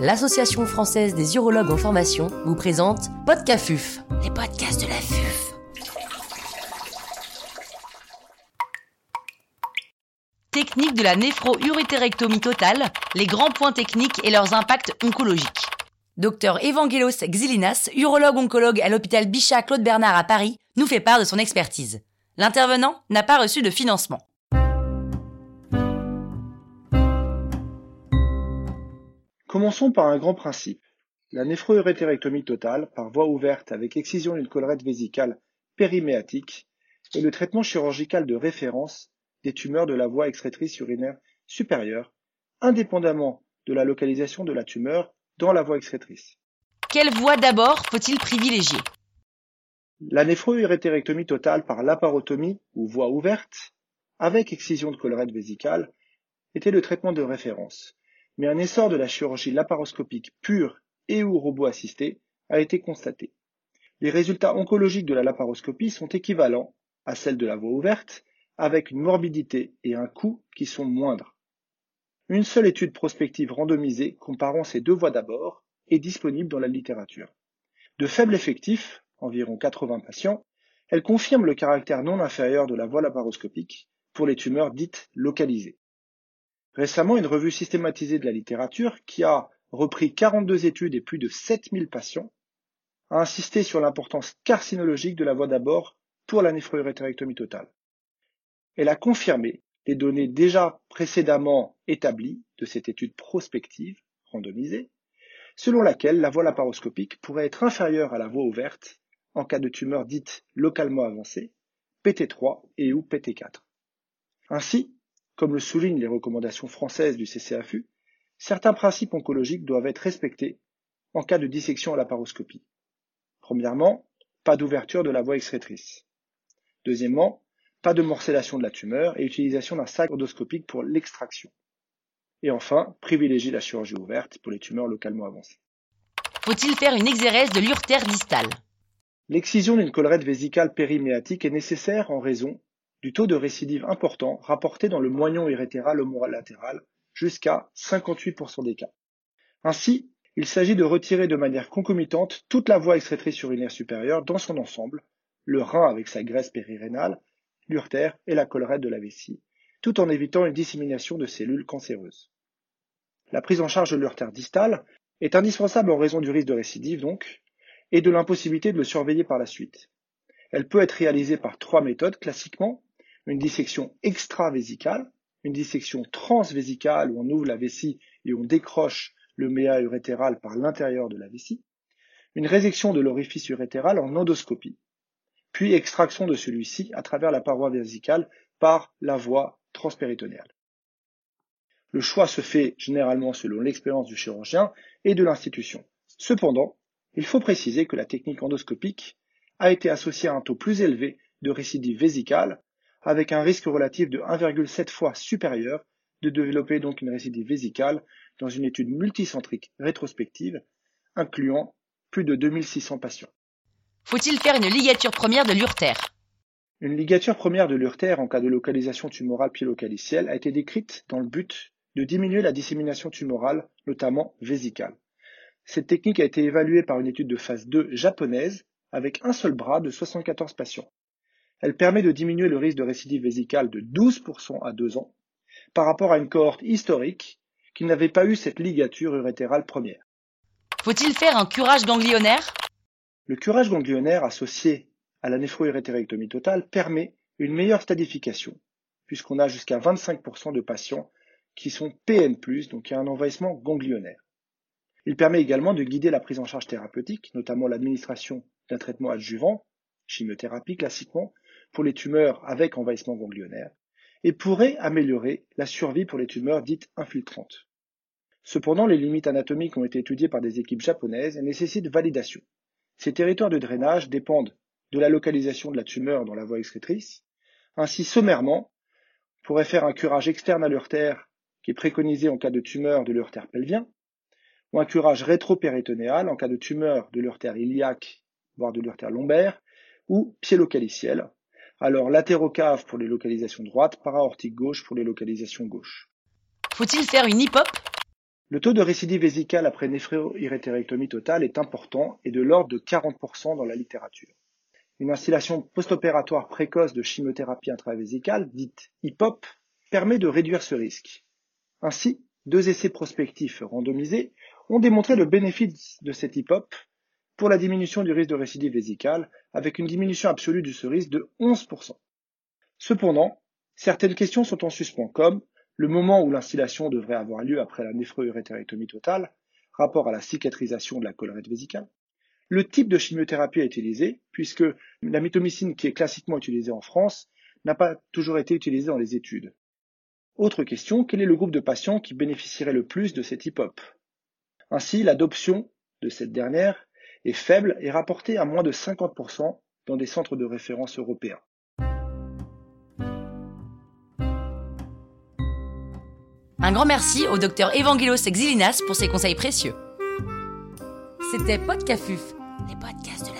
l'Association française des urologues en formation vous présente Podcafuf, les podcasts de la FUF. Technique de la néphro-urétérectomie totale, les grands points techniques et leurs impacts oncologiques. Docteur Evangelos Xilinas, urologue oncologue à l'hôpital Bichat Claude Bernard à Paris, nous fait part de son expertise. L'intervenant n'a pas reçu de financement. Commençons par un grand principe. La néphrourétérectomie totale, par voie ouverte avec excision d'une collerette vésicale périméatique, est le traitement chirurgical de référence des tumeurs de la voie excrétrice urinaire supérieure, indépendamment de la localisation de la tumeur dans la voie excrétrice. Quelle voie d'abord faut-il privilégier? La néphrourétérectomie totale par laparotomie ou voie ouverte, avec excision de collerette vésicale, était le traitement de référence, mais un essor de la chirurgie laparoscopique pure et ou robot assisté a été constaté. Les résultats oncologiques de la laparoscopie sont équivalents à celles de la voie ouverte, avec une morbidité et un coût qui sont moindres. Une seule étude prospective randomisée comparant ces deux voies d'abord est disponible dans la littérature. De faibles effectifs, environ 80 patients, elle confirme le caractère non inférieur de la voie laparoscopique pour les tumeurs dites localisées. Récemment, une revue systématisée de la littérature, qui a repris 42 études et plus de 7000 patients, a insisté sur l'importance carcinologique de la voie d'abord pour la néphrourétérectomie totale. Elle a confirmé les données déjà précédemment établies de cette étude prospective, randomisée, selon laquelle la voie laparoscopique pourrait être inférieure à la voie ouverte en cas de tumeur dite localement avancée, PT3 et ou PT4. Ainsi, comme le soulignent les recommandations françaises du CCAFU, certains principes oncologiques doivent être respectés en cas de dissection à la paroscopie. Premièrement, pas d'ouverture de la voie excrétrice. Deuxièmement, pas de morcellation de la tumeur et utilisation d'un sac endoscopique pour l'extraction. Et enfin, privilégier la chirurgie ouverte pour les tumeurs localement avancées. Faut-il faire une exérèse de l'urtère distale? L'excision d'une collerette vésicale périméatique est nécessaire en raison du taux de récidive important rapporté dans le moignon urétéral homolatéral jusqu'à 58% des cas. Ainsi, il s'agit de retirer de manière concomitante toute la voie excrétrice urinaire supérieure dans son ensemble, le rein avec sa graisse périrénale, l'urtère et la collerette de la vessie, tout en évitant une dissémination de cellules cancéreuses. La prise en charge de l'urtère distale est indispensable en raison du risque de récidive donc, et de l'impossibilité de le surveiller par la suite. Elle peut être réalisée par trois méthodes classiquement une dissection extravésicale, une dissection transvésicale où on ouvre la vessie et on décroche le méa urétéral par l'intérieur de la vessie, une résection de l'orifice urétéral en endoscopie, puis extraction de celui-ci à travers la paroi vésicale par la voie transpéritonéale. Le choix se fait généralement selon l'expérience du chirurgien et de l'institution. Cependant, il faut préciser que la technique endoscopique a été associée à un taux plus élevé de récidive vésicale avec un risque relatif de 1,7 fois supérieur de développer donc une récidive vésicale dans une étude multicentrique rétrospective incluant plus de 2600 patients. Faut-il faire une ligature première de l'urtère? Une ligature première de l'urtère en cas de localisation tumorale piélocalicielle a été décrite dans le but de diminuer la dissémination tumorale, notamment vésicale. Cette technique a été évaluée par une étude de phase 2 japonaise avec un seul bras de 74 patients. Elle permet de diminuer le risque de récidive vésicale de 12% à 2 ans par rapport à une cohorte historique qui n'avait pas eu cette ligature urétérale première. Faut-il faire un curage ganglionnaire? Le curage ganglionnaire associé à la néphrourétérectomie totale permet une meilleure stadification, puisqu'on a jusqu'à 25% de patients qui sont PN+, donc il y a un envahissement ganglionnaire. Il permet également de guider la prise en charge thérapeutique, notamment l'administration d'un traitement adjuvant, chimiothérapie classiquement, pour les tumeurs avec envahissement ganglionnaire et pourrait améliorer la survie pour les tumeurs dites infiltrantes. Cependant, les limites anatomiques ont été étudiées par des équipes japonaises et nécessitent validation. Ces territoires de drainage dépendent de la localisation de la tumeur dans la voie excrétrice. Ainsi, sommairement, on pourrait faire un curage externe à l'urtère qui est préconisé en cas de tumeur de l'urtère pelvien, ou un curage rétropéritonéal en cas de tumeur de l'urtère iliaque, voire de l'urtère lombaire, ou piélocalicielle, alors latérocave pour les localisations droites, para-aortique gauche pour les localisations gauches. Faut-il faire une hip-hop? Le taux de récidive vésicale après néphro-urétérectomie totale est important et de l'ordre de 40% dans la littérature. Une installation post-opératoire précoce de chimiothérapie intravésicale, dite HIPOP, permet de réduire ce risque. Ainsi, deux essais prospectifs randomisés ont démontré le bénéfice de cette HIPOP pour la diminution du risque de récidive vésicale, avec une diminution absolue de ce risque de 11%. Cependant, certaines questions sont en suspens, comme le moment où l'instillation devrait avoir lieu après la néphrourétérectomie totale, rapport à la cicatrisation de la collerette vésicale, le type de chimiothérapie à utiliser, puisque la mitomycine qui est classiquement utilisée en France n'a pas toujours été utilisée dans les études. Autre question, quel est le groupe de patients qui bénéficierait le plus de cette HIPOP Ainsi, l'adoption de cette dernière est faible et rapportée à moins de 50% dans des centres de référence européens. Un grand merci au docteur Evangelos Xilinas pour ses conseils précieux. C'était Podcafuf, les podcasts de